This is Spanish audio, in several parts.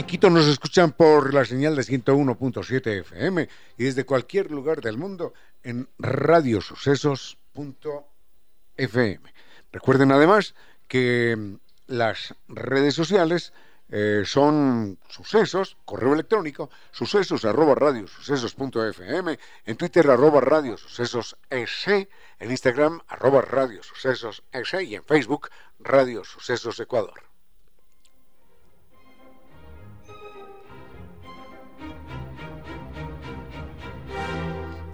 En Quito nos escuchan por la señal de 101.7 FM y desde cualquier lugar del mundo en radiosucesos.fm. Recuerden además que mm, las redes sociales eh, son sucesos, correo electrónico, sucesos arroba radiosucesos.fm, en Twitter arroba radiosucesos en Instagram arroba radiosucesos y en Facebook Radio Sucesos Ecuador.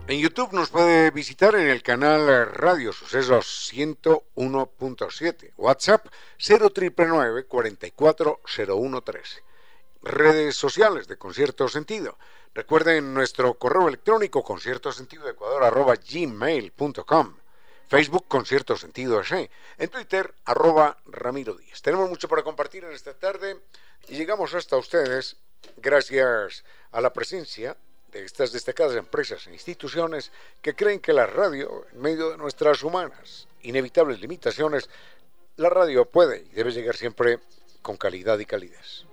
En YouTube nos puede visitar en el canal Radio Sucesos 101.7, WhatsApp 0999 440113. Redes sociales de Concierto Sentido. Recuerden nuestro correo electrónico concierto sentido ecuador arroba gmail.com. Facebook Concierto Sentido S. En Twitter arroba Ramiro Díaz. Tenemos mucho para compartir en esta tarde y llegamos hasta ustedes gracias a la presencia estas destacadas empresas e instituciones que creen que la radio, en medio de nuestras humanas, inevitables limitaciones, la radio puede y debe llegar siempre con calidad y calidez.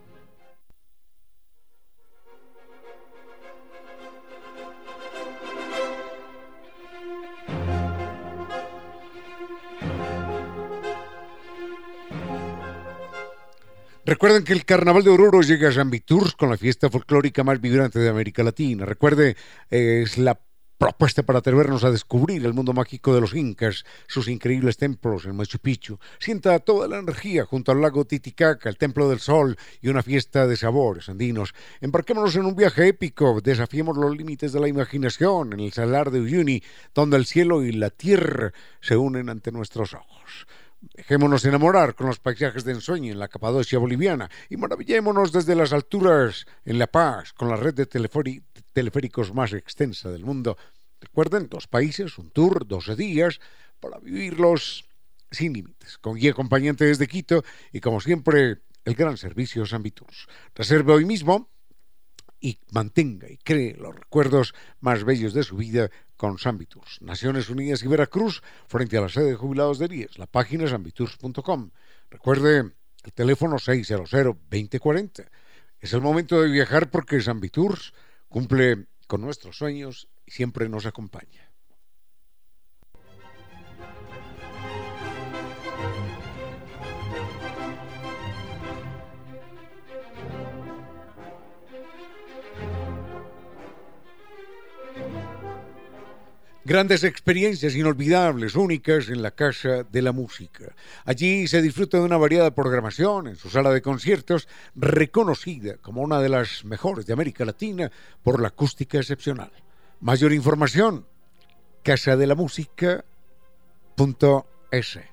Recuerden que el Carnaval de Oruro llega a San Tours con la fiesta folclórica más vibrante de América Latina. Recuerde, es la propuesta para atrevernos a descubrir el mundo mágico de los incas, sus increíbles templos en Machu Picchu. Sienta toda la energía junto al lago Titicaca, el Templo del Sol y una fiesta de sabores andinos. Embarquémonos en un viaje épico, desafiemos los límites de la imaginación en el Salar de Uyuni, donde el cielo y la tierra se unen ante nuestros ojos. Dejémonos enamorar con los paisajes de ensueño en la Capadocia boliviana y maravillémonos desde las alturas en La Paz con la red de teleféricos más extensa del mundo. Recuerden, dos países, un tour, 12 días, para vivirlos sin límites, con guía acompañante desde Quito y como siempre el gran servicio San Viturs. Reserve hoy mismo y mantenga y cree los recuerdos más bellos de su vida con Sambiturs. Naciones Unidas y Veracruz, frente a la sede de jubilados de IES. La página es. Recuerde el teléfono 600-2040. Es el momento de viajar porque Sambiturs cumple con nuestros sueños y siempre nos acompaña. Grandes experiencias inolvidables, únicas en la Casa de la Música. Allí se disfruta de una variada programación en su sala de conciertos, reconocida como una de las mejores de América Latina por la acústica excepcional. Mayor información, casadelamusica.es.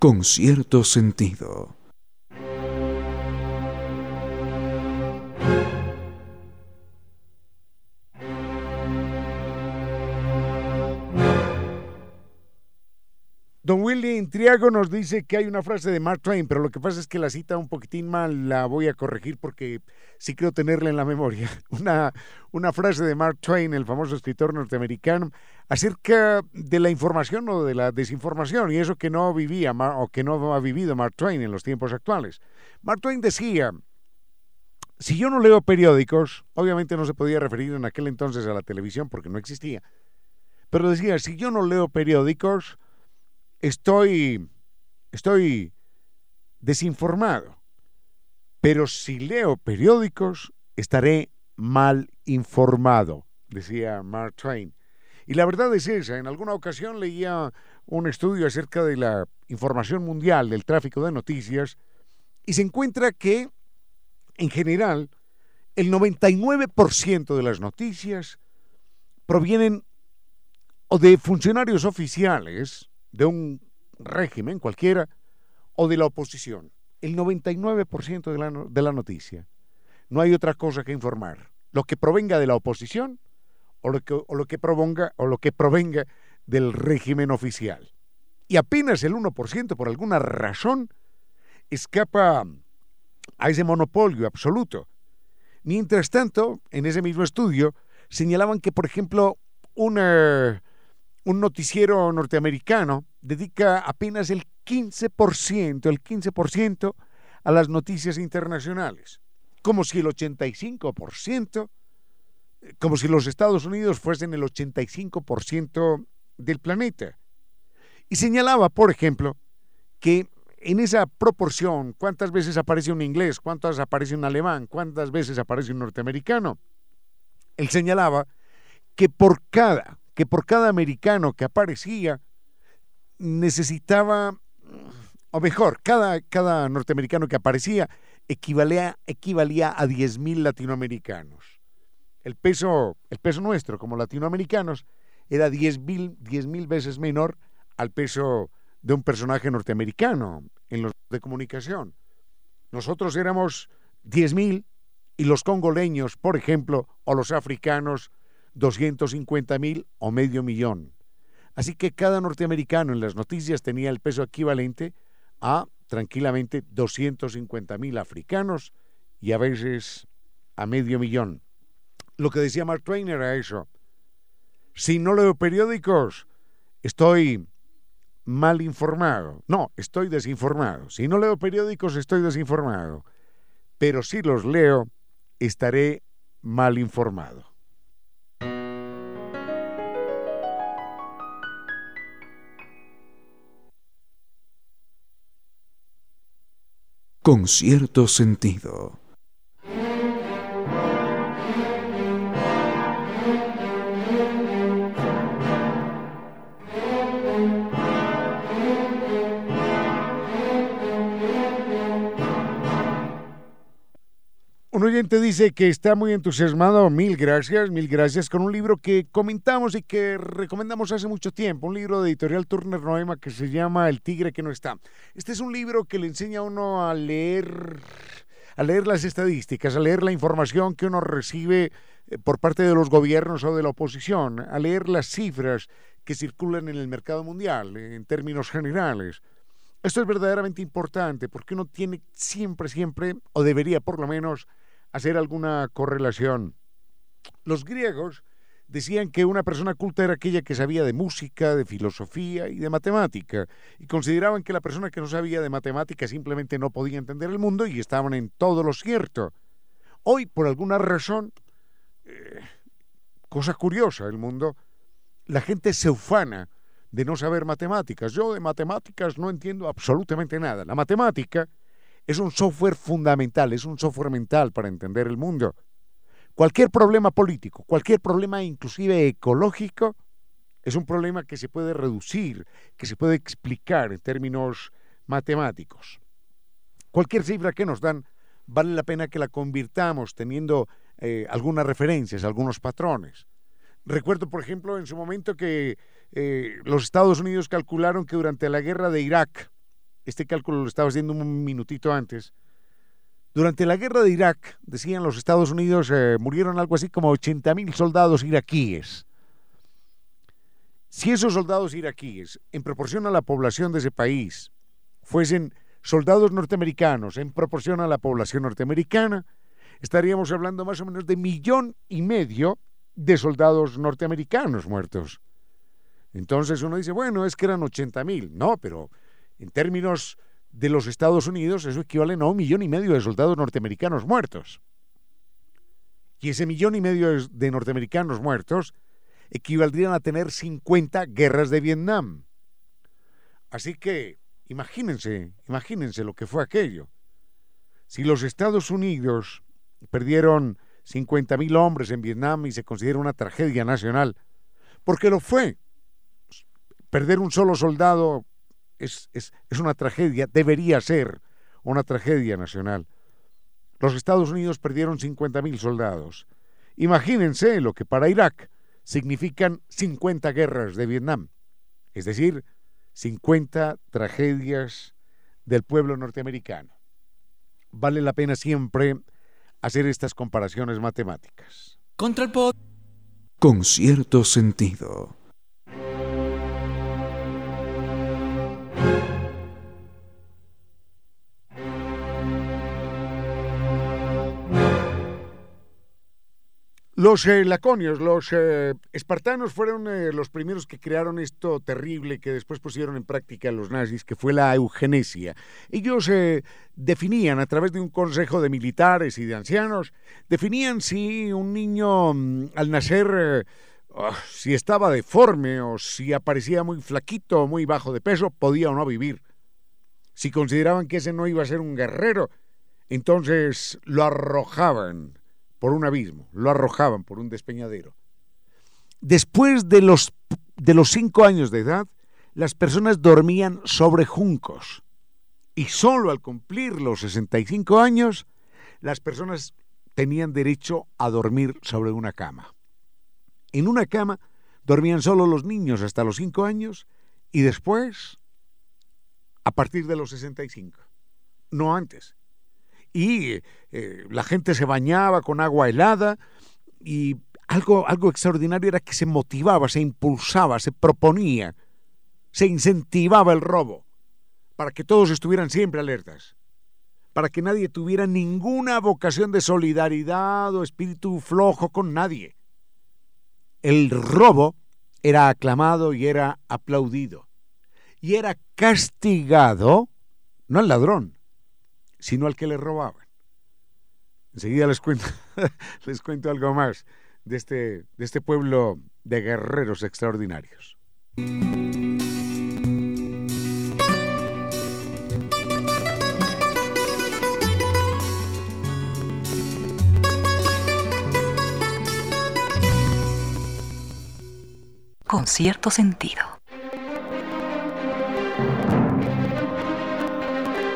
Con cierto sentido. Don Willy Triago nos dice que hay una frase de Mark Twain, pero lo que pasa es que la cita un poquitín mal, la voy a corregir porque sí creo tenerla en la memoria. Una, una frase de Mark Twain, el famoso escritor norteamericano, acerca de la información o de la desinformación y eso que no vivía o que no ha vivido Mark Twain en los tiempos actuales. Mark Twain decía, si yo no leo periódicos, obviamente no se podía referir en aquel entonces a la televisión porque no existía, pero decía, si yo no leo periódicos, estoy, estoy desinformado. Pero si leo periódicos, estaré mal informado, decía Mark Twain. Y la verdad es esa, en alguna ocasión leía un estudio acerca de la información mundial del tráfico de noticias y se encuentra que, en general, el 99% de las noticias provienen o de funcionarios oficiales de un régimen cualquiera o de la oposición. El 99% de la, de la noticia. No hay otra cosa que informar. Lo que provenga de la oposición o lo que, o lo que, provenga, o lo que provenga del régimen oficial. Y apenas el 1%, por alguna razón, escapa a ese monopolio absoluto. Mientras tanto, en ese mismo estudio, señalaban que, por ejemplo, un noticiero norteamericano dedica apenas el 15%, el 15% a las noticias internacionales, como si el 85%, como si los Estados Unidos fuesen el 85% del planeta. Y señalaba, por ejemplo, que en esa proporción, cuántas veces aparece un inglés, cuántas aparece un alemán, cuántas veces aparece un norteamericano, él señalaba que por cada que por cada americano que aparecía necesitaba, o mejor, cada, cada norteamericano que aparecía equivalía, equivalía a 10.000 latinoamericanos. El peso, el peso nuestro como latinoamericanos era 10.000 10 mil veces menor al peso de un personaje norteamericano en los de comunicación. Nosotros éramos 10.000 y los congoleños, por ejemplo, o los africanos, 250 mil o medio millón. Así que cada norteamericano en las noticias tenía el peso equivalente a tranquilamente 250 mil africanos y a veces a medio millón. Lo que decía Mark Twain era eso. Si no leo periódicos, estoy mal informado. No, estoy desinformado. Si no leo periódicos, estoy desinformado. Pero si los leo, estaré mal informado. con cierto sentido. Un oyente dice que está muy entusiasmado, mil gracias, mil gracias, con un libro que comentamos y que recomendamos hace mucho tiempo, un libro de editorial Turner Noema que se llama El tigre que no está. Este es un libro que le enseña a uno a leer, a leer las estadísticas, a leer la información que uno recibe eh, por parte de los gobiernos o de la oposición, a leer las cifras que circulan en el mercado mundial en términos generales. Esto es verdaderamente importante porque uno tiene siempre, siempre, o debería por lo menos, hacer alguna correlación. Los griegos decían que una persona culta era aquella que sabía de música, de filosofía y de matemática, y consideraban que la persona que no sabía de matemática simplemente no podía entender el mundo y estaban en todo lo cierto. Hoy, por alguna razón, eh, cosa curiosa, el mundo, la gente se ufana de no saber matemáticas. Yo de matemáticas no entiendo absolutamente nada. La matemática es un software fundamental, es un software mental para entender el mundo. Cualquier problema político, cualquier problema inclusive ecológico, es un problema que se puede reducir, que se puede explicar en términos matemáticos. Cualquier cifra que nos dan vale la pena que la convirtamos teniendo eh, algunas referencias, algunos patrones. Recuerdo, por ejemplo, en su momento que eh, los Estados Unidos calcularon que durante la guerra de Irak, este cálculo lo estaba haciendo un minutito antes, durante la guerra de Irak, decían los Estados Unidos, eh, murieron algo así como 80 mil soldados iraquíes. Si esos soldados iraquíes, en proporción a la población de ese país, fuesen soldados norteamericanos en proporción a la población norteamericana, estaríamos hablando más o menos de millón y medio de soldados norteamericanos muertos. Entonces uno dice, bueno, es que eran 80 mil. No, pero en términos de los Estados Unidos, eso equivale a un millón y medio de soldados norteamericanos muertos. Y ese millón y medio de norteamericanos muertos equivaldrían a tener 50 guerras de Vietnam. Así que, imagínense, imagínense lo que fue aquello. Si los Estados Unidos perdieron 50 mil hombres en Vietnam y se considera una tragedia nacional, porque lo fue. Perder un solo soldado es, una tragedia, debería ser una tragedia nacional. Los Estados Unidos perdieron 50.000 soldados. Imagínense lo que para Irak significan 50 guerras de Vietnam, es decir, 50 tragedias del pueblo norteamericano. Vale la pena siempre hacer estas comparaciones matemáticas. Contra el Con cierto sentido. Los eh, laconios, los eh, espartanos fueron eh, los primeros que crearon esto terrible que después pusieron en práctica los nazis, que fue la eugenesia. Ellos definían a través de un consejo de militares y de ancianos, definían si un niño mm, al nacer, oh, si estaba deforme o si aparecía muy flaquito o muy bajo de peso, podía o no vivir. Si consideraban que ese no iba a ser un guerrero, entonces lo arrojaban por un abismo, lo arrojaban por un despeñadero. Después de los, de los cinco años de edad, las personas dormían sobre juncos. Y solo al cumplir los 65 años, las personas tenían derecho a dormir sobre una cama. En una cama dormían solo los niños hasta los cinco años y después a partir de los 65, no antes y eh, la gente se bañaba con agua helada y algo, algo extraordinario era que se motivaba, se impulsaba, se proponía, se incentivaba el robo para que todos estuvieran siempre alertas, para que nadie tuviera ninguna vocación de solidaridad o espíritu flojo con nadie. El robo era aclamado y era aplaudido y era castigado, no al ladrón, sino al que le robaban. Enseguida les cuento, les cuento algo más de este, de este pueblo de guerreros extraordinarios. Con cierto sentido.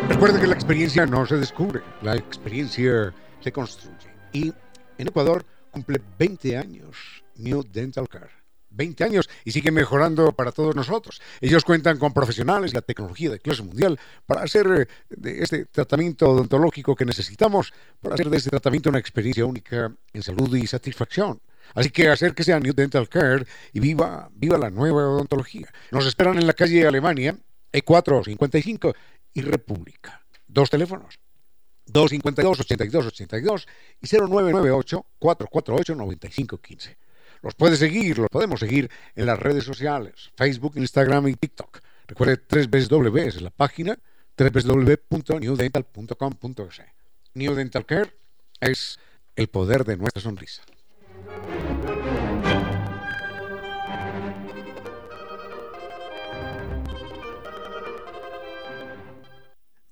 Recuerda que la experiencia no se descubre, la experiencia se construye. Y en Ecuador cumple 20 años New Dental Care 20 años y sigue mejorando para todos nosotros. Ellos cuentan con profesionales y la tecnología de clase mundial para hacer eh, de este tratamiento odontológico que necesitamos, para hacer de este tratamiento una experiencia única en salud y satisfacción. Así que acérquese a New Dental Care y viva, viva la nueva odontología. Nos esperan en la calle Alemania, E455 y República. Dos teléfonos. 252-8282 y 0998-448-9515. Los puede seguir, los podemos seguir en las redes sociales, Facebook, Instagram y TikTok. Recuerde tres veces W es la página www.newdental.com.es. New Dental Care es el poder de nuestra sonrisa.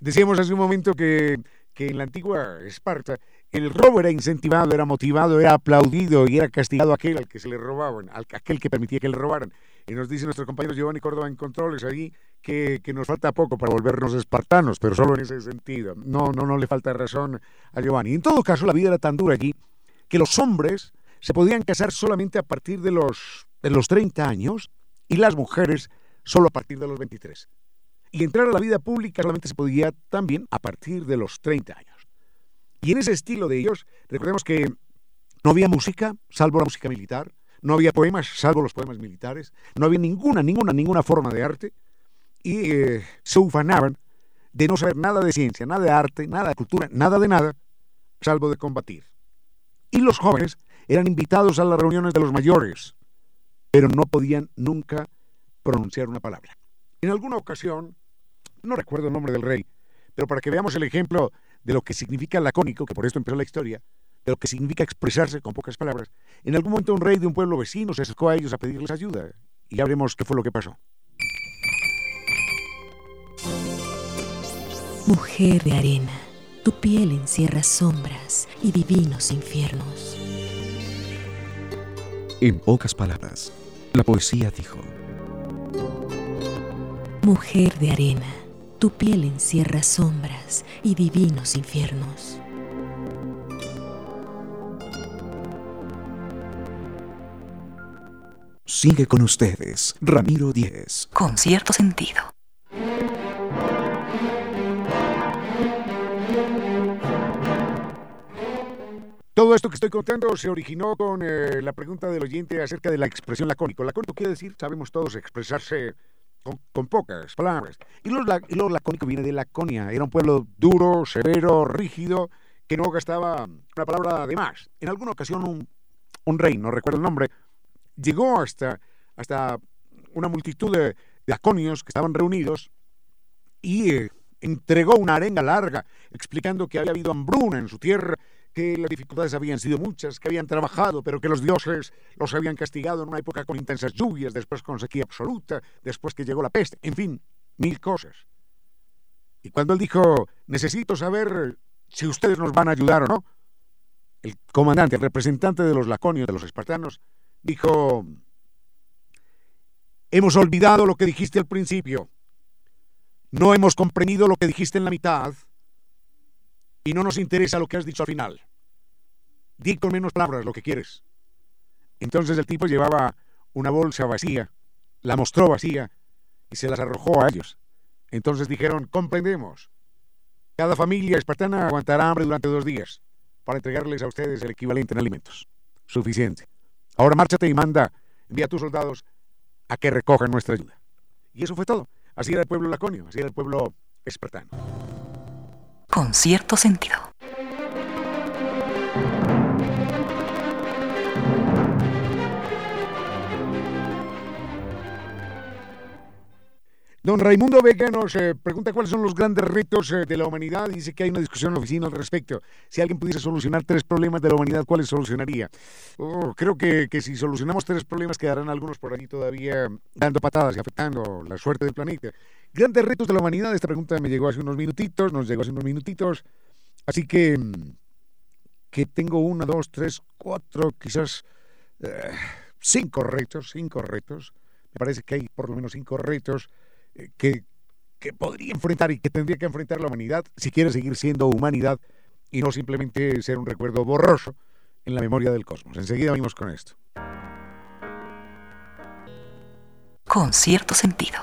Decíamos hace un momento que, en la antigua Esparta el robo era incentivado, era motivado, era aplaudido y era castigado aquel al que se le robaban, aquel que permitía que le robaran. Y nos dice nuestro compañero Giovanni Córdoba en controles que, que, nos falta poco para volvernos espartanos, pero solo en ese sentido. No, no, no le falta razón a Giovanni. En todo caso, la vida era tan dura allí que los hombres se podían casar solamente a partir de los, de los 30 años y las mujeres solo a partir de los 23. Y entrar a la vida pública solamente se podía también a partir de los 30 años. Y en ese estilo de ellos, recordemos que no había música, salvo la música militar, no había poemas, salvo los poemas militares, no había ninguna, ninguna, ninguna forma de arte, y eh, se ufanaban de no saber nada de ciencia, nada de arte, nada de cultura, nada de nada, salvo de combatir. Y los jóvenes eran invitados a las reuniones de los mayores, pero no podían nunca pronunciar una palabra. En alguna ocasión, no recuerdo el nombre del rey, pero para que veamos el ejemplo de lo que significa lacónico, que por esto empezó la historia, de lo que significa expresarse con pocas palabras, en algún momento un rey de un pueblo vecino se acercó a ellos a pedirles ayuda. Y ya veremos qué fue lo que pasó. Mujer de arena, tu piel encierra sombras y divinos infiernos. En pocas palabras, la poesía dijo. Mujer de arena, tu piel encierra sombras y divinos infiernos. Sigue con ustedes, Ramiro Díez. Con cierto sentido. Todo esto que estoy contando se originó con eh, la pregunta del oyente acerca de la expresión lacónico. Lacónico quiere decir, sabemos todos, expresarse con, pocas palabras. Y lo, lo, lacónico viene de Laconia. Era un pueblo duro, severo, rígido, que no gastaba una palabra de más. En alguna ocasión un, un rey, no recuerdo el nombre, llegó hasta, hasta una multitud de, laconios que estaban reunidos y eh, entregó una arenga larga explicando que había habido hambruna en su tierra que las dificultades habían sido muchas, que habían trabajado, pero que los dioses los habían castigado en una época con intensas lluvias, después con sequía absoluta, después que llegó la peste, en fin, mil cosas. Y cuando él dijo, necesito saber si ustedes nos van a ayudar o no, el comandante, el representante de los laconios, de los espartanos, dijo, hemos olvidado lo que dijiste al principio, no hemos comprendido lo que dijiste en la mitad, y no nos interesa lo que has dicho al final. Di con menos palabras lo que quieres. Entonces el tipo llevaba una bolsa vacía, la mostró vacía y se las arrojó a ellos. Entonces dijeron, comprendemos. Cada familia espartana aguantará hambre durante dos días para entregarles a ustedes el equivalente en alimentos. Suficiente. Ahora márchate y manda, envía a tus soldados a que recojan nuestra ayuda. Y eso fue todo. Así era el pueblo laconio, así era el pueblo espartano con cierto sentido. Don Raimundo Vega nos eh, pregunta cuáles son los grandes retos eh, de la humanidad. Dice que hay una discusión en la oficina al respecto. Si alguien pudiese solucionar tres problemas de la humanidad, ¿cuáles solucionaría? Oh, creo que, que, si solucionamos tres problemas, quedarán algunos por allí todavía dando patadas y afectando la suerte del planeta. Grandes retos de la humanidad. Esta pregunta me llegó hace unos minutitos, nos llegó hace unos minutitos. Así que, que tengo uno, dos, tres, cuatro, quizás eh, cinco retos, cinco retos. Me parece que hay por lo menos cinco retos eh, que, que podría enfrentar y que tendría que enfrentar la humanidad si quiere seguir siendo humanidad y no simplemente ser un recuerdo borroso en la memoria del cosmos. Enseguida venimos con esto. con cierto sentido.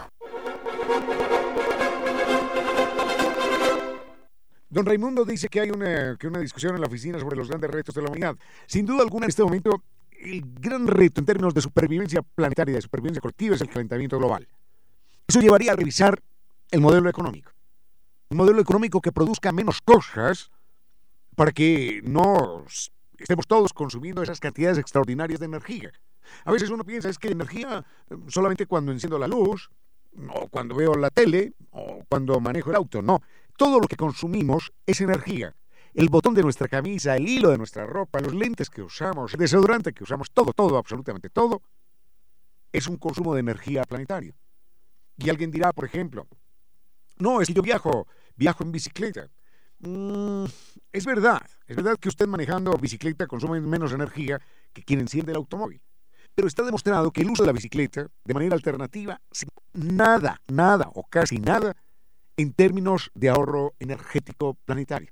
Don Raimundo dice que hay una, que una discusión en la oficina sobre los grandes retos de la humanidad. Sin duda alguna, en este momento, el gran reto en términos de supervivencia planetaria, de supervivencia colectiva, es el calentamiento global. Eso llevaría a revisar el modelo económico. Un modelo económico que produzca menos cosas para que no estemos todos consumiendo esas cantidades extraordinarias de energía. A veces uno piensa, es que energía eh, solamente cuando enciendo la luz, o cuando veo la tele, o cuando manejo el auto. No, todo lo que consumimos es energía. El botón de nuestra camisa, el hilo de nuestra ropa, los lentes que usamos, el desodorante que usamos, todo, todo, absolutamente todo, es un consumo de energía planetario. Y alguien dirá, por ejemplo, no, es que yo viajo, viajo en bicicleta. Mm, es verdad, es verdad que usted manejando bicicleta consume menos energía que quien enciende el automóvil. Pero está demostrado que el uso de la bicicleta de manera alternativa, sin nada, nada o casi nada, en términos de ahorro energético planetario.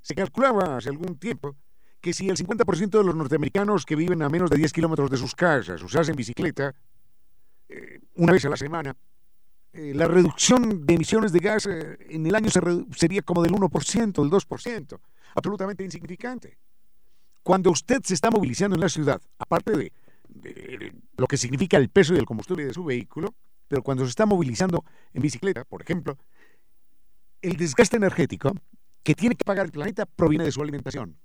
Se calculaba hace algún tiempo que si el 50% de los norteamericanos que viven a menos de 10 kilómetros de sus casas usasen bicicleta eh, una vez a la semana, eh, la reducción de emisiones de gas eh, en el año sería como del 1%, del 2%, absolutamente insignificante. Cuando usted se está movilizando en la ciudad, aparte de, lo que significa el peso y el combustible de su vehículo, pero cuando se está movilizando en bicicleta, por ejemplo, el desgaste energético que tiene que pagar el planeta proviene de su alimentación.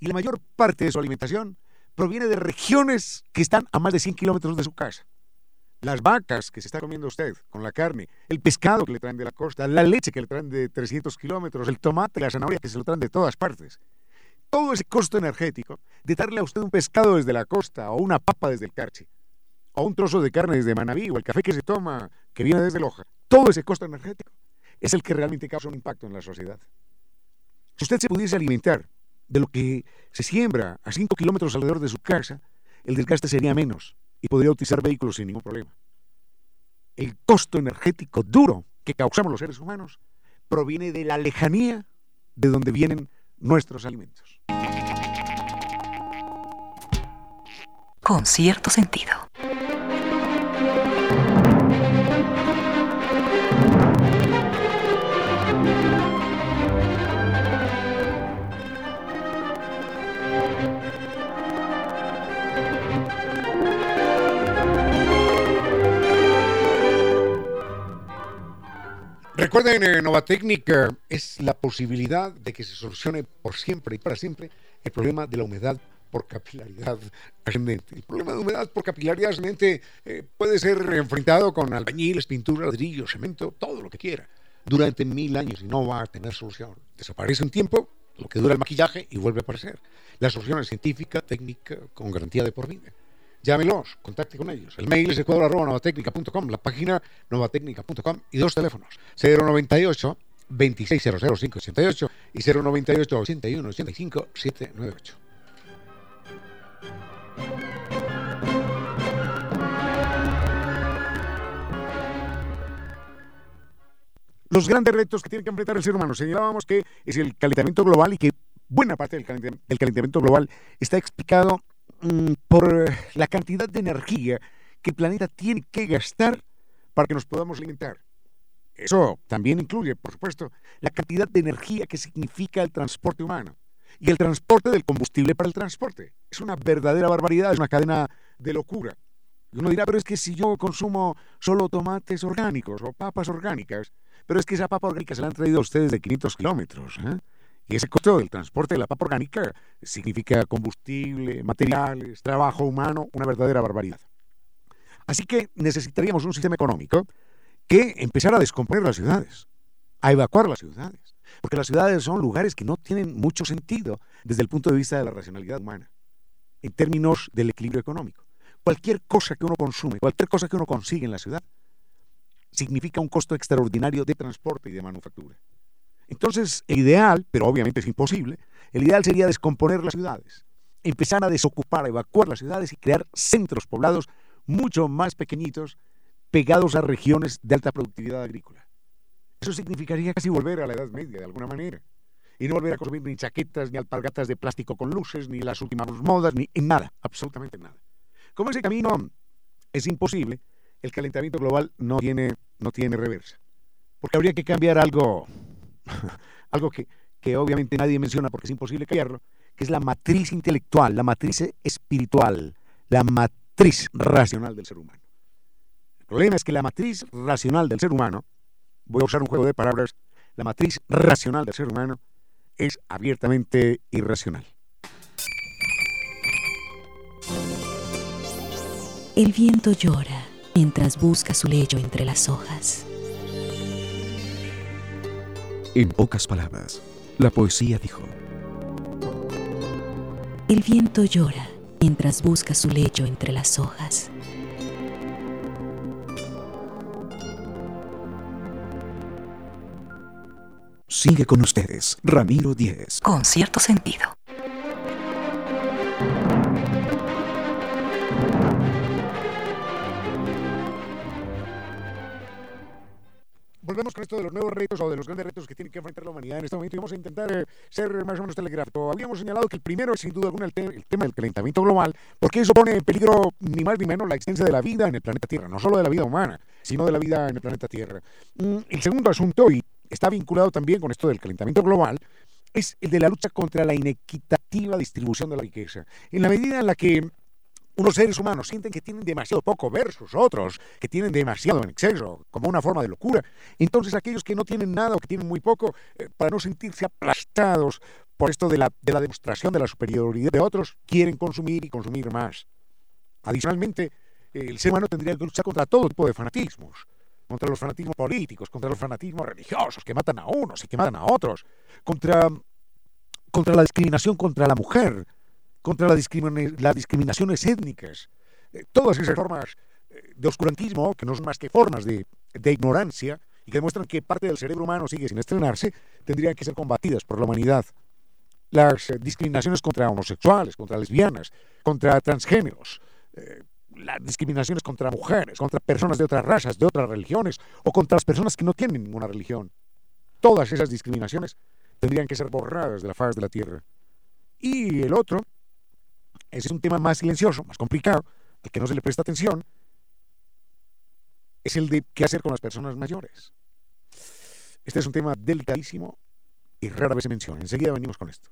Y la mayor parte de su alimentación proviene de regiones que están a más de 100 kilómetros de su casa las vacas que se está comiendo usted con la carne, el pescado que le traen de la costa, la leche que le traen de 300 kilómetros, el tomate, la zanahoria que se lo traen de todas partes. Todo ese costo energético de darle a usted un pescado desde la costa o una papa desde el Carche, o un trozo de carne desde Manabí o el café que se toma que viene desde Loja, todo ese costo energético es el que realmente causa un impacto en la sociedad. Si usted se pudiese alimentar de lo que se siembra a 5 kilómetros alrededor de su casa, el desgaste sería menos y podría utilizar vehículos sin ningún problema. El costo energético duro que causamos los seres humanos proviene de la lejanía de donde vienen nuestros alimentos. Con cierto sentido. Recuerden, eh, Novatecnica es la posibilidad de que se solucione por siempre y para siempre el problema de la humedad por capilaridad ascendente. El problema de humedad por capilaridad ascendente eh, puede ser enfrentado con albañiles, pintura, ladrillo, cemento, todo lo que quiera, durante mil años y no va a tener solución. Desaparece un tiempo, lo que dura el maquillaje y vuelve a aparecer. La solución es científica, técnica, con garantía de por vida. Llámelos, contacte con ellos. El mail es ecuador.novatecnica.com, la página novatecnica.com y dos teléfonos, 098 2600 y 098 81 85 798. Los grandes retos que tiene que enfrentar el ser humano. Señalábamos que es el calentamiento global y que buena parte del calentamiento global está explicado Mm, por la cantidad de energía que el planeta tiene que gastar para que nos podamos alimentar. Eso también incluye, por supuesto, la cantidad de energía que significa el transporte humano y el transporte del combustible para el transporte. Es una verdadera barbaridad, es una cadena de locura. Y uno dirá, pero es que si yo consumo solo tomates orgánicos o papas orgánicas, pero es que esa papa orgánica se la han traído a ustedes de 500 kilómetros. ¿eh? Y ese costo del transporte de la papa orgánica significa combustible, materiales, trabajo humano, una verdadera barbaridad. Así que necesitaríamos un sistema económico que empezara a descomponer las ciudades, a evacuar las ciudades, porque las ciudades son lugares que no tienen mucho sentido desde el punto de vista de la racionalidad humana, en términos del equilibrio económico. Cualquier cosa que uno consume, cualquier cosa que uno consigue en la ciudad, significa un costo extraordinario de transporte y de manufactura. Entonces, el ideal, pero obviamente es imposible, el ideal sería descomponer las ciudades, empezar a desocupar, a evacuar las ciudades y crear centros poblados mucho más pequeñitos, pegados a regiones de alta productividad agrícola. Eso significaría casi volver a la Edad Media, de alguna manera. Y no volver a consumir ni chaquetas, ni alpargatas de plástico con luces, ni las últimas modas, ni en nada, absolutamente nada. Como ese camino es imposible, el calentamiento global no tiene, no tiene reversa. Porque habría que cambiar algo, algo que, que obviamente nadie menciona porque es imposible cambiarlo, que es la matriz intelectual, la matriz espiritual, la matriz racional del ser humano. El problema es que la matriz racional del ser humano, voy a usar un juego de palabras, la matriz racional del ser humano es abiertamente irracional. El viento llora mientras busca su lecho entre las hojas. En pocas palabras, la poesía dijo, El viento llora mientras busca su lecho entre las hojas. Sigue con ustedes, Ramiro Díez. Con cierto sentido. volvemos con esto de los nuevos retos o de los grandes retos que tiene que enfrentar la humanidad en este momento y vamos a intentar eh, ser más o menos telegráfico. Habíamos señalado que el primero es sin duda alguna el, el, tema del calentamiento global, porque eso pone en peligro ni más ni menos la existencia de la vida en el planeta Tierra, no solo de la vida humana, sino de la vida en el planeta Tierra. Mm, el segundo asunto, y está vinculado también con esto del calentamiento global, es el de la lucha contra la inequitativa distribución de la riqueza. En la medida en la que unos seres humanos sienten que tienen demasiado poco versus otros que tienen demasiado en exceso, como una forma de locura. Entonces aquellos que no tienen nada o que tienen muy poco, eh, para no sentirse aplastados por esto de la, de la demostración de la superioridad de otros, quieren consumir y consumir más. Adicionalmente, el ser humano tendría que luchar contra todo tipo de fanatismos, contra los fanatismos políticos, contra los fanatismos religiosos que matan a unos y que matan a otros, contra, contra la discriminación contra la mujer, contra la las discriminaciones étnicas, eh, todas esas formas eh, de oscurantismo, que no son más que formas de, de, ignorancia y que demuestran que parte del cerebro humano sigue sin estrenarse, tendrían que ser combatidas por la humanidad. Las eh, discriminaciones contra homosexuales, contra lesbianas, contra transgéneros, las discriminaciones contra mujeres, contra personas de otras razas, de otras religiones, o contra las personas que no tienen ninguna religión. Todas esas discriminaciones tendrían que ser borradas de la faz de la tierra. Y el otro ese es un tema más silencioso, más complicado, al que no se le presta atención. Es el de qué hacer con las personas mayores. Este es un tema delicadísimo y rara vez se menciona. Enseguida venimos con esto.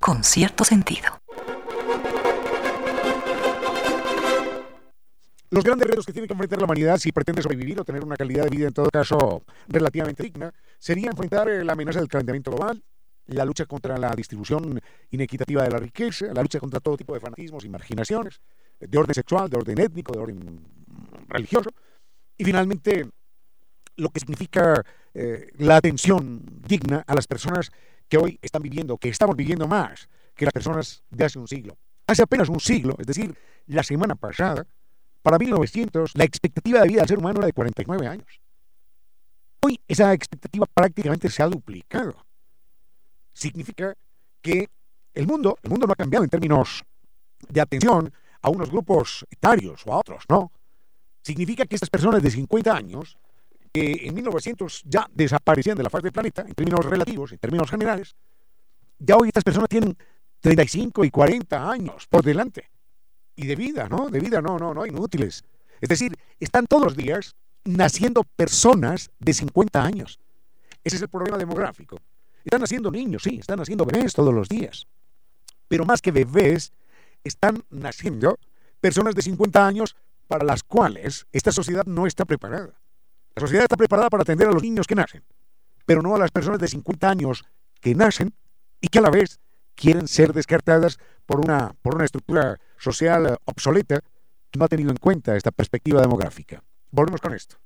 Con cierto sentido. Los grandes retos que tiene que enfrentar la humanidad si pretende sobrevivir o tener una calidad de vida en todo caso relativamente digna sería enfrentar la amenaza del calentamiento global, la lucha contra la distribución inequitativa de la riqueza, la lucha contra todo tipo de fanatismos y marginaciones, de orden sexual, de orden étnico, de orden religioso, y finalmente lo que significa eh, la atención digna a las personas que hoy están viviendo, que estamos viviendo más que las personas de hace un siglo. Hace apenas un siglo, es decir, la semana pasada, para 1900, la expectativa de vida del ser humano era de 49 años. Hoy esa expectativa prácticamente se ha duplicado significa que el mundo, el mundo no ha cambiado en términos de atención a unos grupos etarios o a otros, no. Significa que estas personas de 50 años, que en 1900 ya desaparecían de la faz del planeta, en términos relativos, en términos generales, ya hoy estas personas tienen 35 y 40 años por delante. Y de vida, ¿no? De vida, no, no, no, inútiles. Es decir, están todos los días naciendo personas de 50 años. Ese es el problema demográfico. Están naciendo niños, sí, están naciendo bebés todos los días. Pero más que bebés, están naciendo personas de 50 años para las cuales esta sociedad no está preparada. La sociedad está preparada para atender a los niños que nacen, pero no a las personas de 50 años que nacen y que a la vez quieren ser descartadas por una, por una estructura social obsoleta que no ha tenido en cuenta esta perspectiva demográfica. Volvemos con esto.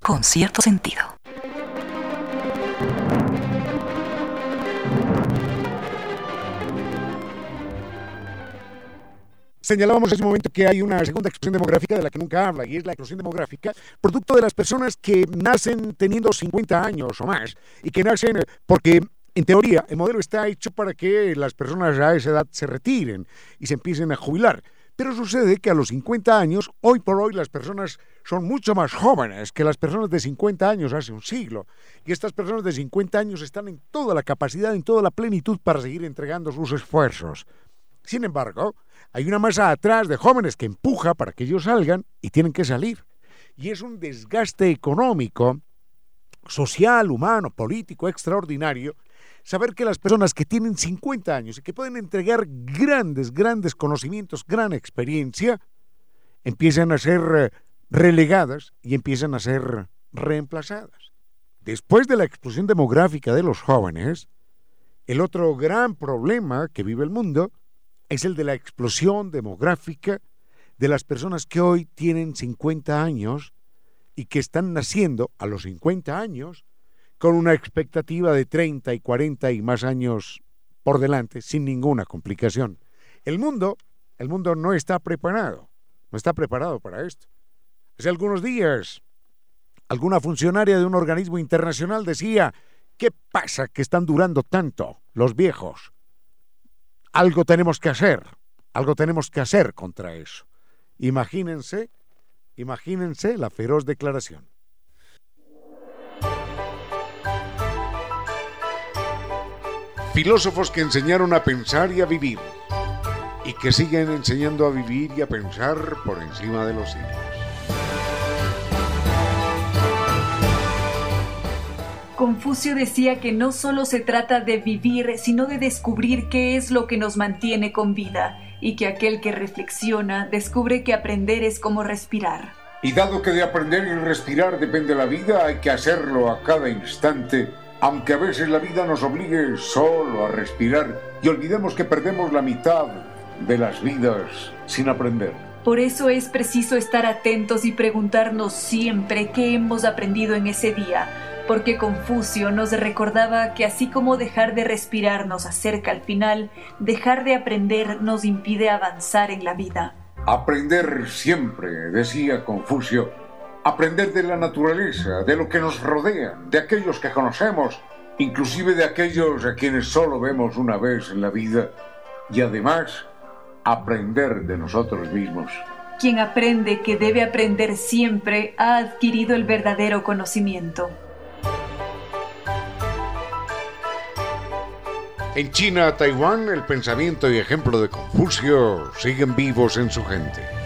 Con cierto sentido. Señalábamos en ese momento que hay una segunda explosión demográfica de la que nunca habla, y es la explosión demográfica, producto de las personas que nacen teniendo 50 años o más, y que nacen porque en teoría, el modelo está hecho para que las personas a esa edad se retiren y se empiecen a jubilar. Pero sucede que a los 50 años, hoy por hoy, las personas son mucho más jóvenes que las personas de 50 años hace un siglo. Y estas personas de 50 años están en toda la capacidad, en toda la plenitud para seguir entregando sus esfuerzos. Sin embargo, hay una masa atrás de jóvenes que empuja para que ellos salgan y tienen que salir. Y es un desgaste económico, social, humano, político extraordinario saber que las personas que tienen 50 años y que pueden entregar grandes, grandes conocimientos, gran experiencia, empiezan a ser eh, relegadas y empiezan a ser reemplazadas. Después de la explosión demográfica de los jóvenes, el otro gran problema que vive el mundo es el de la explosión demográfica de las personas que hoy tienen 50 años y que están naciendo a los 50 años con una expectativa de 30 y 40 y más años por delante sin ninguna complicación. El mundo, el mundo no está preparado, no está preparado para esto. Hace algunos días, alguna funcionaria de un organismo internacional decía, ¿qué pasa que están durando tanto los viejos? Algo tenemos que hacer, algo tenemos que hacer contra eso. Imagínense, imagínense la feroz declaración. Filósofos que enseñaron a pensar y a vivir, y que siguen enseñando a vivir y a pensar por encima de los siglos. Confucio decía que no solo se trata de vivir, sino de descubrir qué es lo que nos mantiene con vida, y que aquel que reflexiona descubre que aprender es como respirar. Y dado que de aprender y respirar depende la vida, hay que hacerlo a cada instante aunque a veces la vida nos obligue solo a respirar y olvidemos que perdemos la mitad de las vidas sin aprender. Por eso es preciso estar atentos y preguntarnos siempre qué hemos aprendido en ese día, porque Confucio nos recordaba que así como dejar de respirar nos acerca al final, dejar de aprender nos impide avanzar en la vida. Aprender siempre, decía Confucio, aprender de la naturaleza, de lo que nos rodea, de aquellos que conocemos, inclusive de aquellos a quienes solo vemos una vez en la vida, y además aprender de nosotros mismos. Quien aprende que debe aprender siempre ha adquirido el verdadero conocimiento. En China, Taiwán, el pensamiento y ejemplo de Confucio siguen vivos en su gente.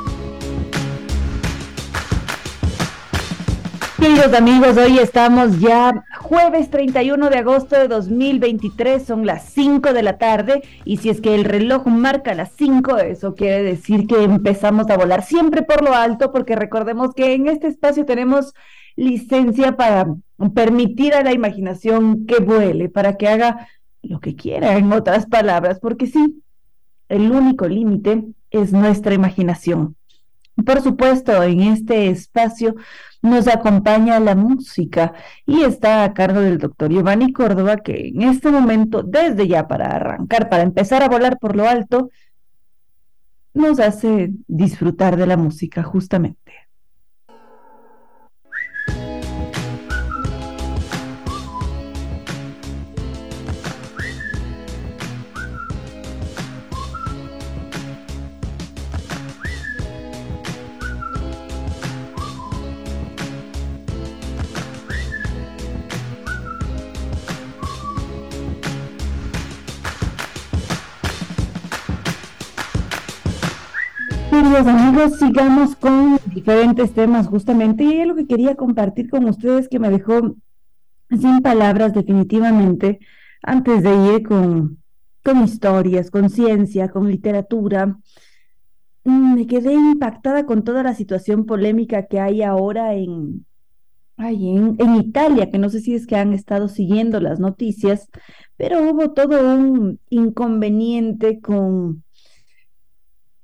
Queridos amigos, hoy estamos ya jueves 31 de agosto de 2023, son las 5 de la tarde y si es que el reloj marca las 5, eso quiere decir que empezamos a volar siempre por lo alto porque recordemos que en este espacio tenemos licencia para permitir a la imaginación que vuele, para que haga lo que quiera, en otras palabras, porque sí, el único límite es nuestra imaginación. Por supuesto, en este espacio nos acompaña la música y está a cargo del doctor Giovanni Córdoba, que en este momento, desde ya para arrancar, para empezar a volar por lo alto, nos hace disfrutar de la música justamente. Amigos, sigamos con diferentes temas justamente. Y lo que quería compartir con ustedes que me dejó sin palabras definitivamente antes de ir con, con historias, con ciencia, con literatura. Mm, me quedé impactada con toda la situación polémica que hay ahora en, en, en Italia, que no sé si es que han estado siguiendo las noticias, pero hubo todo un inconveniente con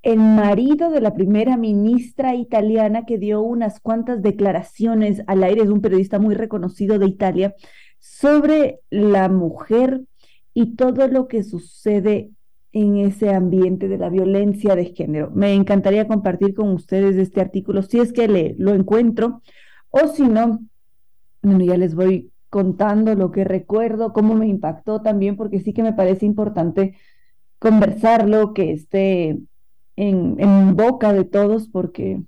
el marido de la primera ministra italiana que dio unas cuantas declaraciones al aire, es un periodista muy reconocido de Italia, sobre la mujer y todo lo que sucede en ese ambiente de la violencia de género. Me encantaría compartir con ustedes este artículo si es que le, lo encuentro o si no, bueno, ya les voy contando lo que recuerdo, cómo me impactó también, porque sí que me parece importante conversarlo, que esté en, en boca de todos, porque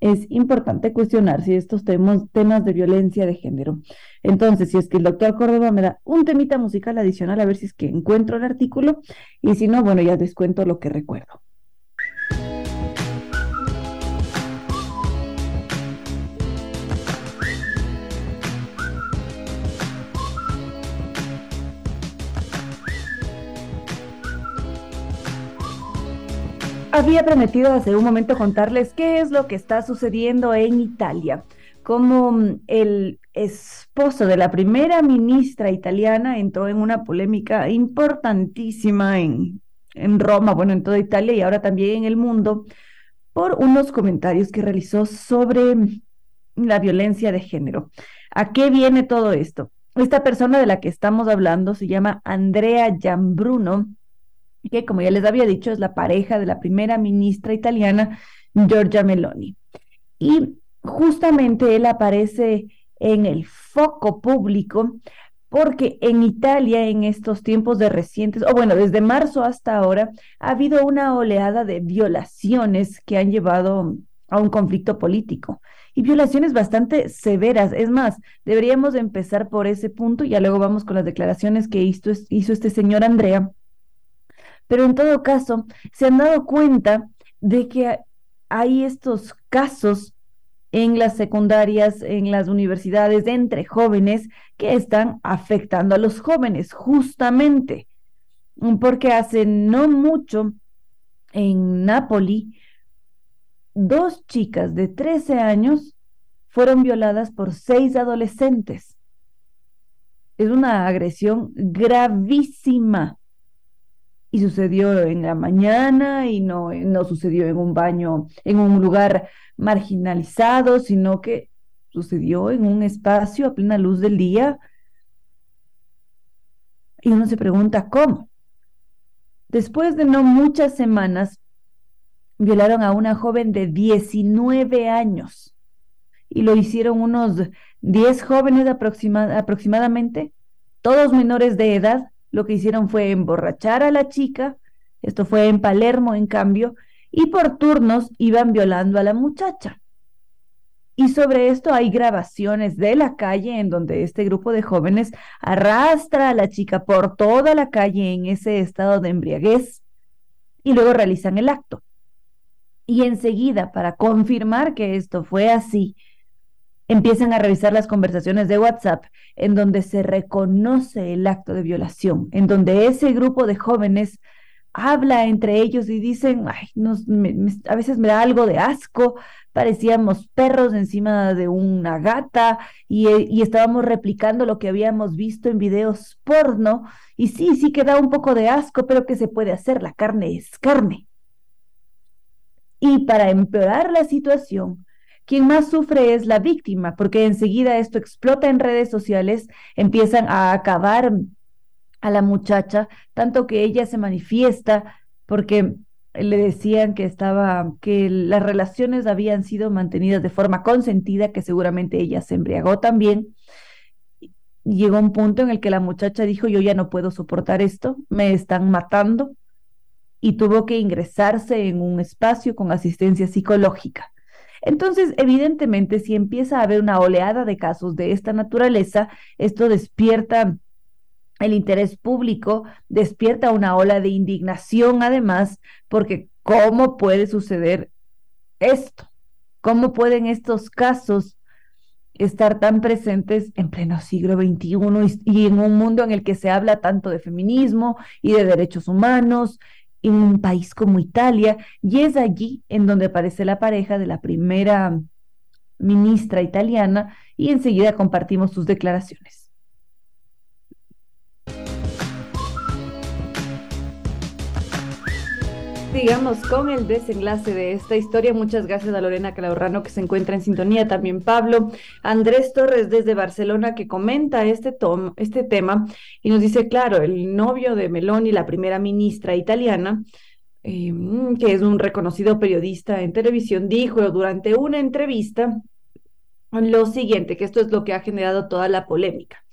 es importante cuestionar si estos temas, temas de violencia de género. Entonces, si es que el doctor Córdoba me da un temita musical adicional, a ver si es que encuentro el artículo, y si no, bueno, ya les cuento lo que recuerdo. Había prometido hace un momento contarles qué es lo que está sucediendo en Italia, como mm, el esposo de la primera ministra italiana entró en una polémica importantísima en, en Roma, bueno, en toda Italia y ahora también en el mundo, por unos comentarios que realizó sobre mm, la violencia de género. ¿A qué viene todo esto? Esta persona de la que estamos hablando se llama Andrea Giambruno que como ya les había dicho es la pareja de la primera ministra italiana, Giorgia Meloni. Y justamente él aparece en el foco público porque en Italia en estos tiempos de recientes, o bueno, desde marzo hasta ahora, ha habido una oleada de violaciones que han llevado a un conflicto político y violaciones bastante severas. Es más, deberíamos empezar por ese punto y ya luego vamos con las declaraciones que hizo, hizo este señor Andrea pero en todo caso, se han dado cuenta de que hay estos casos en las secundarias, en las universidades, entre jóvenes que están afectando a los jóvenes, justamente, porque hace no mucho en Nápoli, dos chicas de 13 años fueron violadas por seis adolescentes. Es una agresión gravísima y sucedió en la mañana y no, no sucedió en un baño, en un lugar marginalizado, sino que sucedió en un espacio a plena luz del día. Y uno se pregunta, ¿cómo? Después de no muchas semanas, violaron a una joven de 19 años y lo hicieron unos 10 jóvenes aproximadamente, todos menores de edad, lo que hicieron fue emborrachar a la chica, esto fue en Palermo en cambio, y por turnos iban violando a la muchacha. Y sobre esto hay grabaciones de la calle en donde este grupo de jóvenes arrastra a la chica por toda la calle en ese estado de embriaguez y luego realizan el acto. Y enseguida, para confirmar que esto fue así, empiezan a revisar las conversaciones de WhatsApp en donde se reconoce el acto de violación, en donde ese grupo de jóvenes habla entre ellos y dicen, ay, a veces me da algo de asco, parecíamos perros encima de una gata y, y, estábamos replicando lo que habíamos visto en videos porno y sí, sí que da un poco de asco, pero ¿qué se puede hacer? La carne es carne. Y para empeorar la situación, quien más sufre es la víctima, porque enseguida esto explota en redes sociales, empiezan a acabar a la muchacha, tanto que ella se manifiesta porque le decían que estaba que las relaciones habían sido mantenidas de forma consentida, que seguramente ella se embriagó también. Llegó un punto en el que la muchacha dijo, "Yo ya no puedo soportar esto, me están matando." Y tuvo que ingresarse en un espacio con asistencia psicológica. Entonces, evidentemente, si empieza a haber una oleada de casos de esta naturaleza, esto despierta el interés público, despierta una ola de indignación además, porque ¿cómo puede suceder esto? ¿Cómo pueden estos casos estar tan presentes en pleno siglo XXI y, y, en un mundo en el que se habla tanto de feminismo y de derechos humanos en un país como Italia, y es allí en donde aparece la pareja de la primera ministra italiana, y enseguida compartimos sus declaraciones. Sigamos con el desenlace de esta historia. Muchas gracias a Lorena Calahorrano que se encuentra en sintonía, también Pablo, Andrés Torres desde Barcelona que comenta este, este tema y nos dice, claro, el novio de Meloni, la primera ministra italiana, em, que es un reconocido periodista en televisión, dijo durante una entrevista lo siguiente, que esto es lo que ha generado toda la polémica,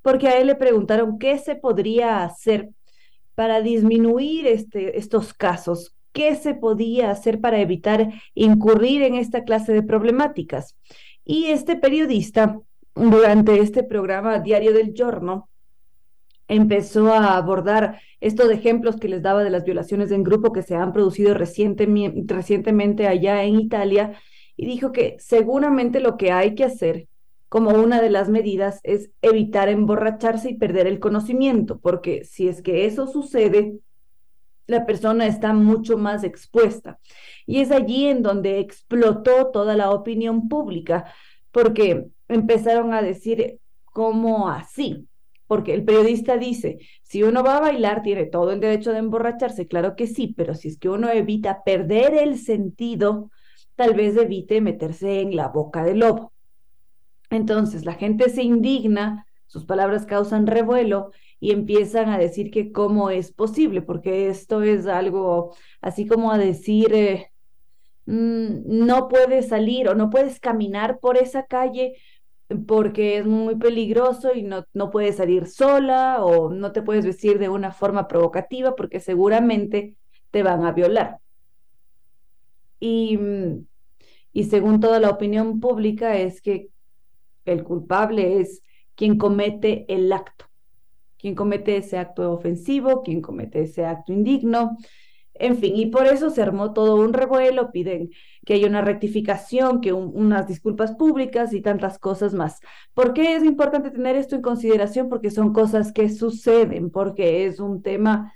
porque a él le preguntaron qué se podría hacer para disminuir este, estos casos? ¿Qué se podía hacer para evitar incurrir en esta clase de problemáticas? Y este periodista, durante este programa Diario del Giorno, empezó a abordar estos ejemplos que les daba de las violaciones en grupo que se han producido recientemente allá en Italia y dijo que seguramente lo que hay que hacer como una de las medidas es evitar emborracharse y perder el conocimiento, porque si es que eso sucede, la persona está mucho más expuesta. Y es allí en donde explotó toda la opinión pública, porque empezaron a decir, ¿cómo así? Porque el periodista dice, si uno va a bailar, tiene todo el derecho de emborracharse, claro que sí, pero si es que uno evita perder el sentido, tal vez evite meterse en la boca del lobo. Entonces la gente se indigna, sus palabras causan revuelo y empiezan a decir que cómo es posible, porque esto es algo así como a decir, eh, mm, no puedes salir o no puedes caminar por esa calle porque es muy peligroso y no, no puedes salir sola o no te puedes vestir de una forma provocativa porque seguramente te van a violar. Y, y según toda la opinión pública es que el culpable es quien comete el acto, quien comete ese acto ofensivo, quien comete ese acto indigno. En fin, y por eso se armó todo un revuelo, piden que haya una rectificación, que unas disculpas públicas y tantas cosas más. ¿Por qué es importante tener esto en consideración? Porque son cosas que suceden, porque es un tema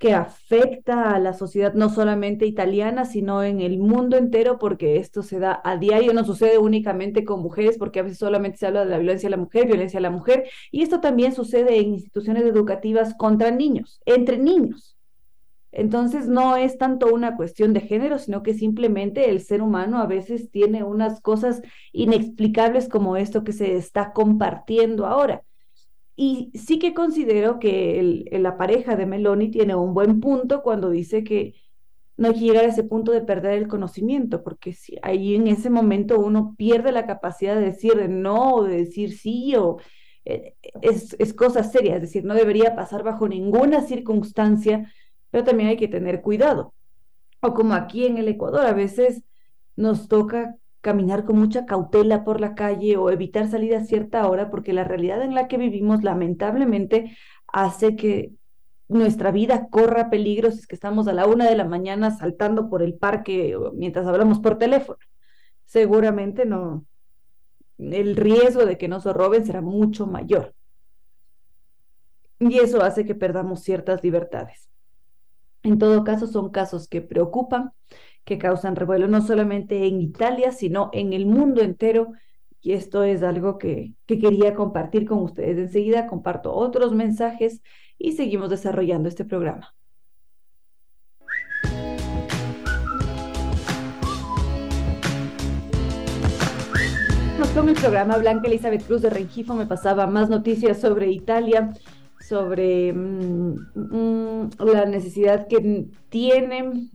que afecta a la sociedad no solamente italiana, sino en el mundo entero, porque esto se da a diario, no sucede únicamente con mujeres, porque a veces solamente se habla de la violencia a la mujer, violencia a la mujer, y esto también sucede en instituciones educativas contra niños, entre niños. Entonces no es tanto una cuestión de género, sino que simplemente el ser humano a veces tiene unas cosas inexplicables como esto que se está compartiendo ahora. Y sí que considero que la pareja de Meloni tiene un buen punto cuando dice que no hay que llegar a ese punto de perder el conocimiento, porque si ahí en ese momento uno pierde la capacidad de decir no o de decir sí o eh, es, es cosa seria, es decir, no debería pasar bajo ninguna circunstancia, pero también hay que tener cuidado. O como aquí en el Ecuador, a veces nos toca caminar con mucha cautela por la calle o evitar salir a cierta hora, porque la realidad en la que vivimos lamentablemente hace que nuestra vida corra peligro si es que estamos a la una de la mañana saltando por el parque mientras hablamos por teléfono. Seguramente no, el riesgo de que nos roben será mucho mayor. Y eso hace que perdamos ciertas libertades. En todo caso, son casos que preocupan, que causan revuelo no solamente en Italia, sino en el mundo entero. Y esto es algo que, que quería compartir con ustedes. Enseguida comparto otros mensajes y seguimos desarrollando este programa. con el programa Blanca Elizabeth Cruz de Rengifo me pasaba más noticias sobre Italia, sobre mm, mm, la necesidad que tienen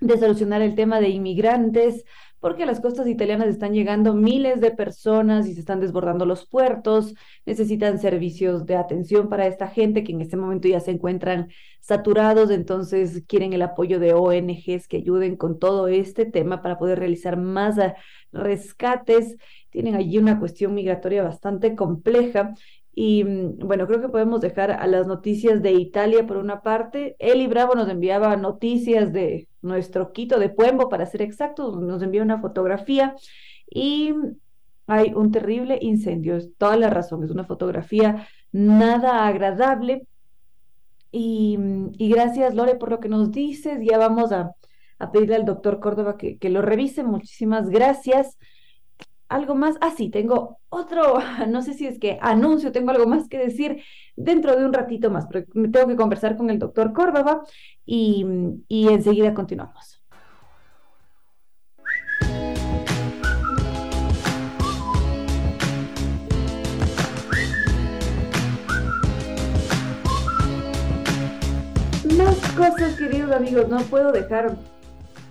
de solucionar el tema de inmigrantes, porque a las costas italianas están llegando miles de personas y se están desbordando los puertos, necesitan servicios de atención para esta gente que en este momento ya se encuentran saturados, entonces quieren el apoyo de ONGs que ayuden con todo este tema para poder realizar más rescates. Tienen allí una cuestión migratoria bastante compleja y mm, bueno, creo que podemos dejar a las noticias de Italia por una parte. Eli Bravo nos enviaba noticias de nuestro Quito de Puembo, para ser exactos, nos envió una fotografía y hay un terrible incendio. Es toda la razón, es una fotografía nada agradable. Y, mm, y gracias, Lore, por lo que nos dices. Ya vamos a, a pedirle al doctor Córdoba que, que lo revise. Muchísimas gracias. Algo más. Ah, sí, tengo otro, no sé si es que anuncio, tengo algo más que decir dentro de un ratito más, pero tengo que conversar con el doctor Córdoba y, y enseguida continuamos. Más cosas, queridos amigos, no puedo dejar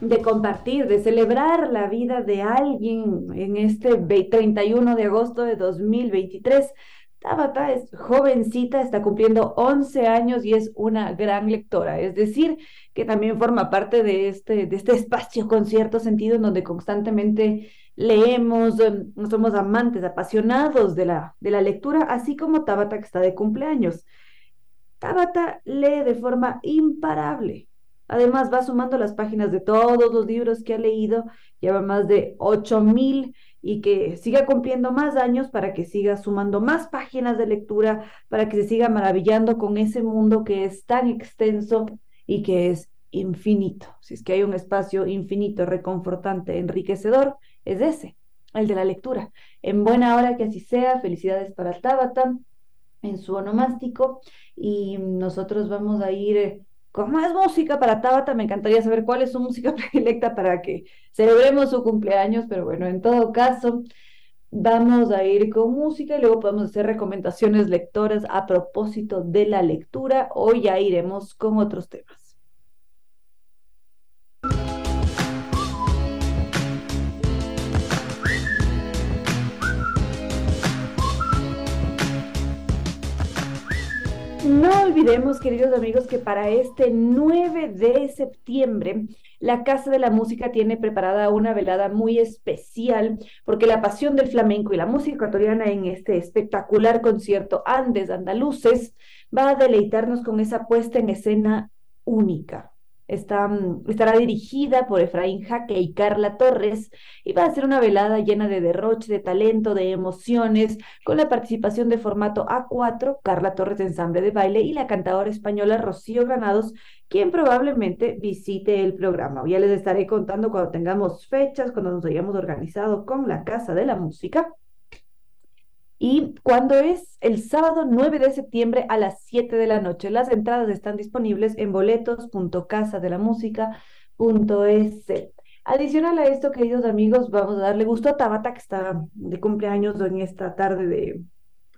de compartir, de celebrar la vida de alguien en este 31 de agosto de 2023. Tabata es jovencita, está cumpliendo 11 años y es una gran lectora, es decir, que también forma parte de este, de este espacio con cierto sentido en donde constantemente leemos, em, somos amantes, apasionados de la, de la lectura, así como Tabata que está de cumpleaños. Tabata lee de forma imparable. Además, va sumando las páginas de todos los libros que ha leído, lleva más de ocho mil y que siga cumpliendo más años para que siga sumando más páginas de lectura, para que se siga maravillando con ese mundo que es tan extenso y que es infinito. Si es que hay un espacio infinito, reconfortante, enriquecedor, es ese, el de la lectura. En buena hora que así sea, felicidades para Tabata en su onomástico y nosotros vamos a ir con más música para Tabata. Me encantaría saber cuál es su música predilecta para que celebremos su cumpleaños, pero bueno, en todo caso, vamos a ir con música y luego podemos hacer recomendaciones lectoras a propósito de la lectura. Hoy ya iremos con otros temas. No olvidemos, queridos amigos, que para este 9 de septiembre la Casa de la Música tiene preparada una velada muy especial porque la pasión del flamenco y la música ecuatoriana en este espectacular concierto Andes Andaluces va a deleitarnos con esa puesta en escena única. Mm, estará dirigida por Efraín Jaque y Carla Torres y va a ser una velada llena de derroche, de talento, de emociones, con la participación de formato A4, Carla Torres de ensamble de baile y la cantadora española Rocío Granados, quien probablemente visite el programa. Ya les estaré contando cuando tengamos fechas, cuando nos hayamos organizado con la Casa de la Música. Y cuando es el sábado 9 de septiembre a las 7 de la noche, las entradas están disponibles en boletos.casadelamusica.es. Adicional a esto, queridos amigos, vamos a darle gusto a Tabata, que está de cumpleaños en esta tarde de,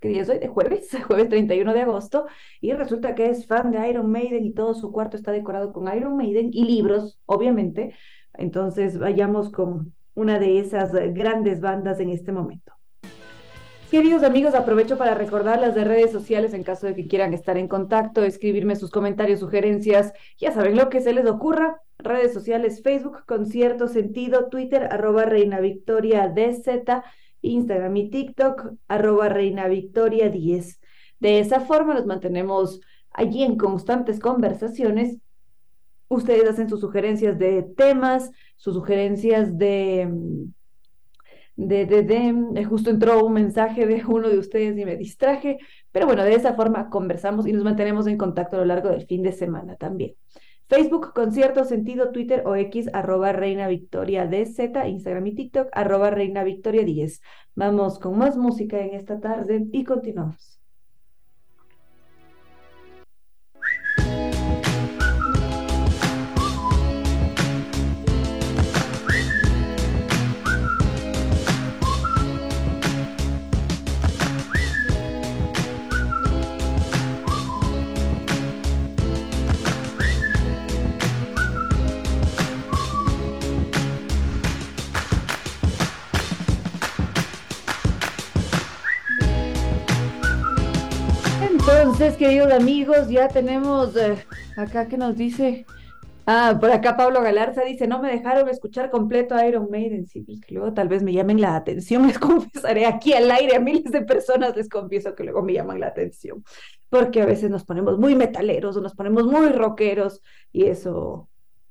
¿qué día? De jueves, jueves 31 de agosto, y resulta que es fan de Iron Maiden y todo su cuarto está decorado con Iron Maiden y libros, obviamente. Entonces, vayamos con una de esas grandes bandas en este momento. Queridos amigos, aprovecho para recordarlas de redes sociales en caso de que quieran estar en contacto, escribirme sus comentarios, sugerencias, ya saben lo que se les ocurra. Redes sociales, Facebook, Concierto Sentido, Twitter, arroba Reina Instagram y TikTok, arroba Reina Victoria 10. De esa forma nos mantenemos allí en constantes conversaciones. Ustedes hacen sus sugerencias de temas, sus sugerencias de mm, de, de, de, justo entró un mensaje de uno de ustedes y me distraje, pero bueno, de esa forma conversamos y nos mantenemos en contacto a lo largo del fin de semana también. Facebook, Concierto Sentido, Twitter o X, arroba Reina Victoria DZ, Instagram y TikTok, arroba Reina Victoria 10. Vamos con más música en esta tarde y continuamos. Queridos amigos, ya tenemos eh, acá que nos dice. Ah, por acá Pablo Galarza dice, no me dejaron escuchar completo Iron Maiden. Sí, pues que luego tal vez me llamen la atención, les confesaré aquí al aire a miles de personas, les confieso que luego me llaman la atención, porque a veces nos ponemos muy metaleros o nos ponemos muy rockeros y eso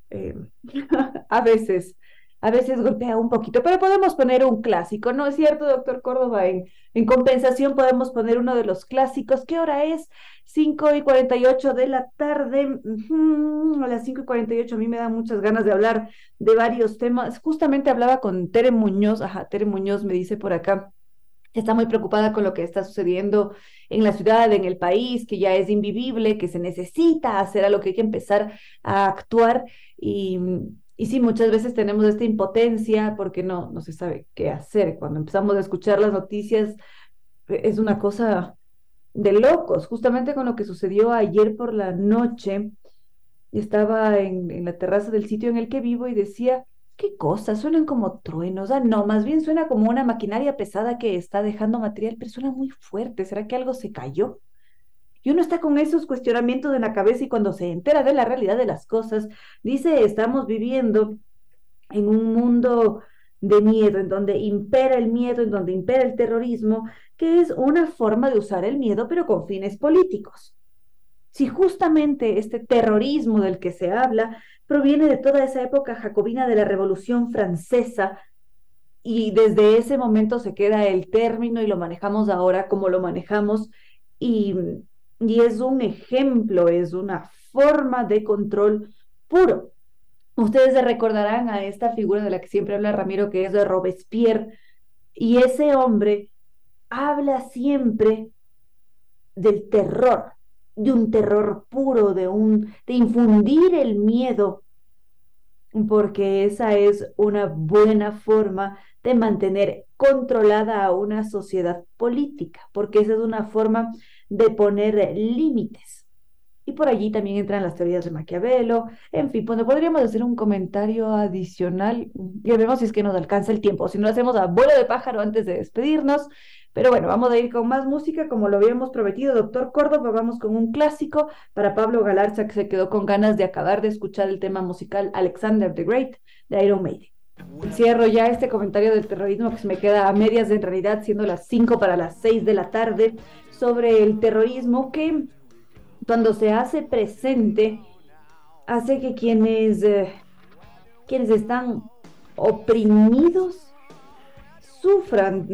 eh, a veces a veces golpea un poquito, pero podemos poner un clásico, ¿no es cierto, doctor Córdoba? En, en compensación podemos poner uno de los clásicos. ¿Qué hora es? 5 y 48 de la tarde. a las 5 y 48 a mí me dan muchas ganas de hablar de varios temas. Justamente hablaba con Tere Muñoz, ajá, Tere Muñoz me dice por acá, está muy preocupada con lo que está sucediendo en la ciudad, en el país, que ya es invivible, que se necesita hacer a lo que hay que empezar a actuar y y sí, muchas veces tenemos esta impotencia porque no, no se sabe qué hacer. Cuando empezamos a escuchar las noticias, e, es una cosa de locos. Justamente con lo que sucedió ayer por la noche, estaba en, en la terraza del sitio en el que vivo y decía, ¿qué cosas? Suenan como truenos. Ah, no, más bien suena como una maquinaria pesada que está dejando material, pero suena muy fuerte. ¿Será que algo se cayó? Y uno está con esos cuestionamientos en la cabeza y cuando se entera de la realidad de las cosas, dice, estamos viviendo en un mundo de miedo, en donde impera el miedo, en donde impera el terrorismo, que es una forma de usar el miedo, pero con fines políticos. Si justamente este terrorismo del que se habla proviene de toda esa época jacobina de la Revolución Francesa, y desde ese momento se queda el término y lo manejamos ahora como lo manejamos, y y es un ejemplo, es una forma de control puro. Ustedes se recordarán a esta figura de la que siempre habla Ramiro, que es de Robespierre, y ese hombre habla siempre del terror, de un terror puro, de un de infundir el miedo, porque esa es una buena forma de mantener controlada a una sociedad política, porque esa es una forma de poner límites. Y por allí también entran las teorías de Maquiavelo. En fin, pues podríamos hacer un comentario adicional. Ya vemos si es que nos alcanza el tiempo, si no hacemos a vuelo de pájaro antes de despedirnos. Pero bueno, vamos a ir con más música, como lo habíamos prometido, doctor Córdoba. Vamos con un clásico para Pablo Galarza, que se quedó con ganas de acabar de escuchar el tema musical Alexander the Great de Iron Maiden. Cierro ya este comentario del terrorismo que se me queda a medias en realidad, siendo las 5 para las 6 de la tarde sobre el terrorismo que cuando se hace presente hace que quienes, eh, quienes están oprimidos sufran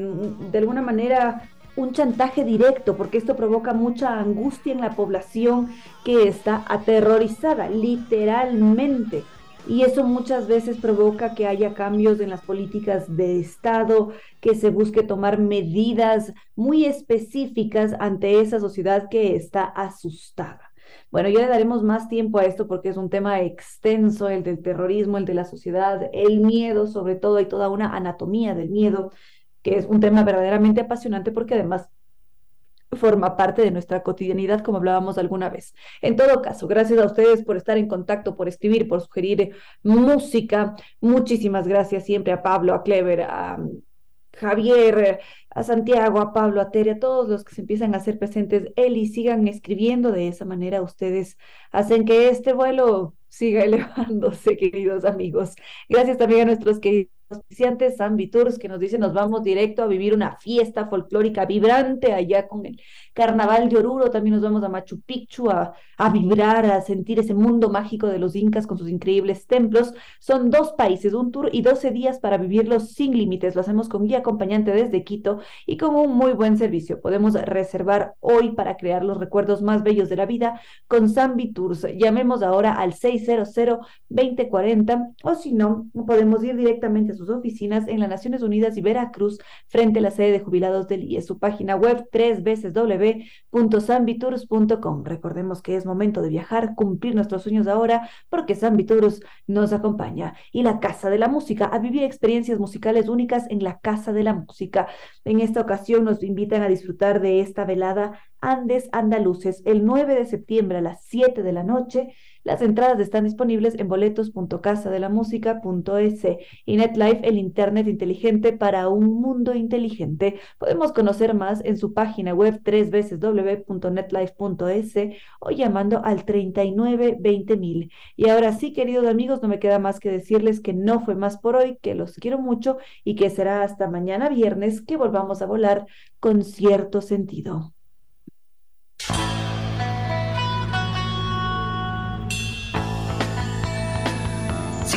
de alguna manera un chantaje directo, porque esto provoca mucha angustia en la población que está aterrorizada, literalmente y eso muchas veces provoca que haya cambios en las políticas de Estado, que se busque tomar medidas muy específicas ante esa sociedad que está asustada. Bueno, ya le daremos más tiempo a esto porque es un tema extenso, el del terrorismo, el de la sociedad, el miedo, sobre todo, hay toda una anatomía del miedo, que es un tema verdaderamente apasionante porque además forma parte de nuestra cotidianidad, como hablábamos alguna vez. En todo caso, gracias a ustedes por estar en contacto, por escribir, por sugerir música. Muchísimas gracias siempre a Pablo, a Clever, a Javier, a Santiago, a Pablo, a Tere, a todos los que se empiezan a hacer presentes, Eli, sigan escribiendo de esa manera. Ustedes hacen que este vuelo siga elevándose, queridos amigos. Gracias también a nuestros queridos auspiciantes San Viturs que nos dice nos vamos directo a vivir una fiesta folclórica vibrante allá con el Carnaval de Oruro, también nos vamos a Machu Picchu a, vibrar, a sentir ese mundo mágico de los incas con sus increíbles templos. Son dos países, un tour y 12 días para vivirlos sin límites. Lo hacemos con guía acompañante desde Quito y con un muy buen servicio. Podemos reservar hoy para crear los recuerdos más bellos de la vida con Zambi Tours. Llamemos ahora al 600-2040 o si no, podemos ir directamente a sus oficinas en las Naciones Unidas y Veracruz frente a la sede de jubilados del IE. Su página web tres veces W Recordemos que es momento de viajar, cumplir nuestros sueños ahora, porque San nos acompaña. Y la Casa de la Música, a vivir experiencias musicales únicas en la Casa de la Música. En esta ocasión nos invitan a disfrutar de esta velada Andes Andaluces el 9 de septiembre a las 7 de la noche las entradas están disponibles en boletos.casadelamusica.es y NetLife, el Internet inteligente para un mundo inteligente. Podemos conocer más en su página web www.netlife.es o llamando al 39 mil. Y ahora sí, queridos amigos, no me queda más que decirles que no fue más por hoy, que los quiero mucho y que será hasta mañana viernes que volvamos a volar con cierto sentido.